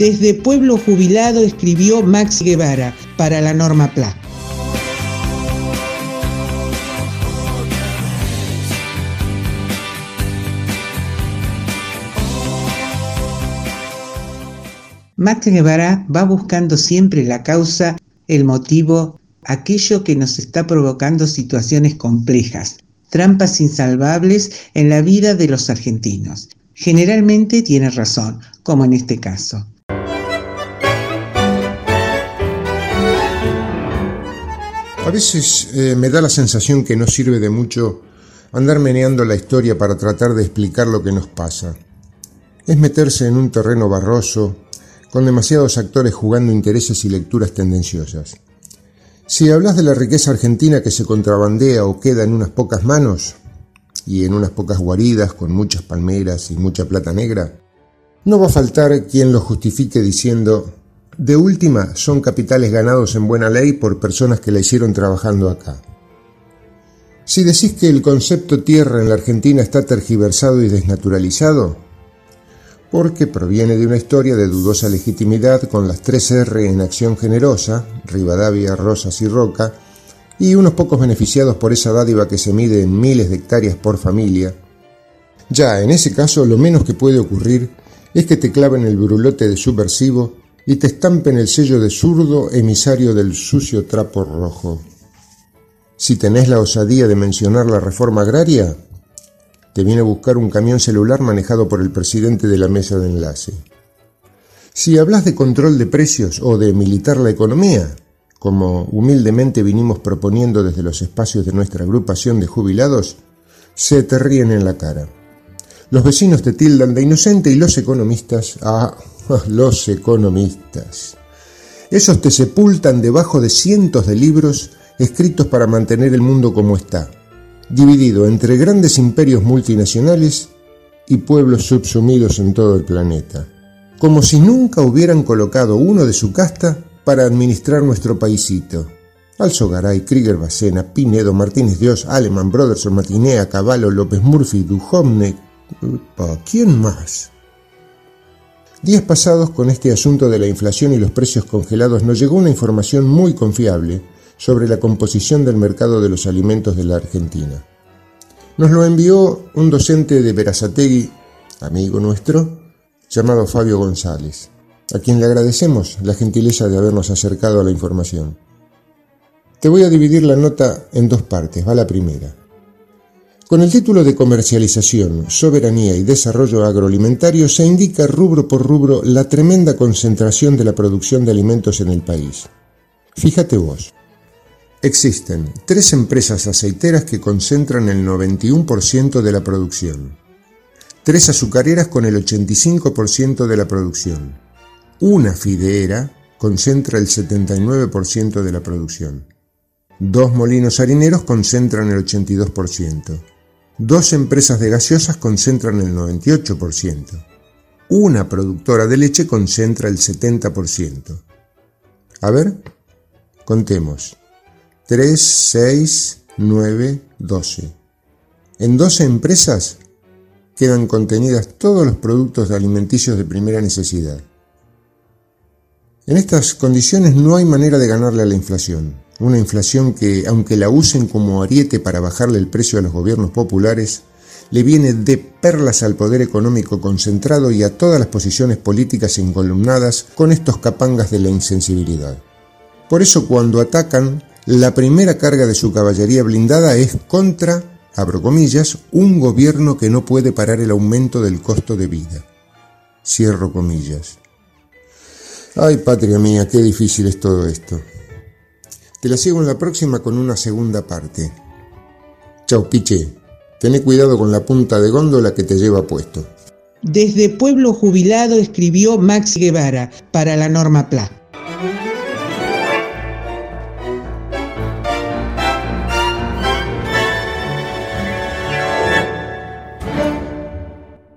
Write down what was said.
Desde Pueblo Jubilado escribió Max Guevara para la Norma PLA. Max Guevara va buscando siempre la causa, el motivo, aquello que nos está provocando situaciones complejas, trampas insalvables en la vida de los argentinos. Generalmente tiene razón, como en este caso. A veces eh, me da la sensación que no sirve de mucho andar meneando la historia para tratar de explicar lo que nos pasa. Es meterse en un terreno barroso, con demasiados actores jugando intereses y lecturas tendenciosas. Si hablas de la riqueza argentina que se contrabandea o queda en unas pocas manos, y en unas pocas guaridas con muchas palmeras y mucha plata negra, no va a faltar quien lo justifique diciendo, de última son capitales ganados en buena ley por personas que la hicieron trabajando acá. Si decís que el concepto tierra en la Argentina está tergiversado y desnaturalizado, porque proviene de una historia de dudosa legitimidad con las tres R en acción generosa, Rivadavia, Rosas y Roca, y unos pocos beneficiados por esa dádiva que se mide en miles de hectáreas por familia, ya en ese caso lo menos que puede ocurrir es que te claven el brulote de subversivo y te estampen el sello de zurdo emisario del sucio trapo rojo. Si tenés la osadía de mencionar la reforma agraria, te viene a buscar un camión celular manejado por el presidente de la mesa de enlace. Si hablas de control de precios o de militar la economía, como humildemente vinimos proponiendo desde los espacios de nuestra agrupación de jubilados, se te ríen en la cara. Los vecinos te tildan de inocente y los economistas, ah, los economistas. Esos te sepultan debajo de cientos de libros escritos para mantener el mundo como está, dividido entre grandes imperios multinacionales y pueblos subsumidos en todo el planeta, como si nunca hubieran colocado uno de su casta para administrar nuestro paisito. Alzogaray, Krieger Bacena, Pinedo, Martínez Dios, Aleman, Brothers, Matinea, Caballo, López Murphy, Duhovne. ¿Quién más? Días pasados con este asunto de la inflación y los precios congelados nos llegó una información muy confiable sobre la composición del mercado de los alimentos de la Argentina. Nos lo envió un docente de Verazategui, amigo nuestro, llamado Fabio González a quien le agradecemos la gentileza de habernos acercado a la información. Te voy a dividir la nota en dos partes, va la primera. Con el título de Comercialización, Soberanía y Desarrollo Agroalimentario se indica rubro por rubro la tremenda concentración de la producción de alimentos en el país. Fíjate vos, existen tres empresas aceiteras que concentran el 91% de la producción, tres azucareras con el 85% de la producción, una fideera concentra el 79% de la producción. Dos molinos harineros concentran el 82%. Dos empresas de gaseosas concentran el 98%. Una productora de leche concentra el 70%. A ver, contemos. 3, 6, 9, 12. En 12 empresas quedan contenidas todos los productos alimenticios de primera necesidad. En estas condiciones no hay manera de ganarle a la inflación. Una inflación que, aunque la usen como ariete para bajarle el precio a los gobiernos populares, le viene de perlas al poder económico concentrado y a todas las posiciones políticas encolumnadas con estos capangas de la insensibilidad. Por eso cuando atacan, la primera carga de su caballería blindada es contra, abro comillas, un gobierno que no puede parar el aumento del costo de vida. Cierro comillas. Ay, patria mía, qué difícil es todo esto. Te la sigo en la próxima con una segunda parte. Chau, piche. Tené cuidado con la punta de góndola que te lleva puesto. Desde Pueblo Jubilado escribió Max Guevara para la Norma PLA.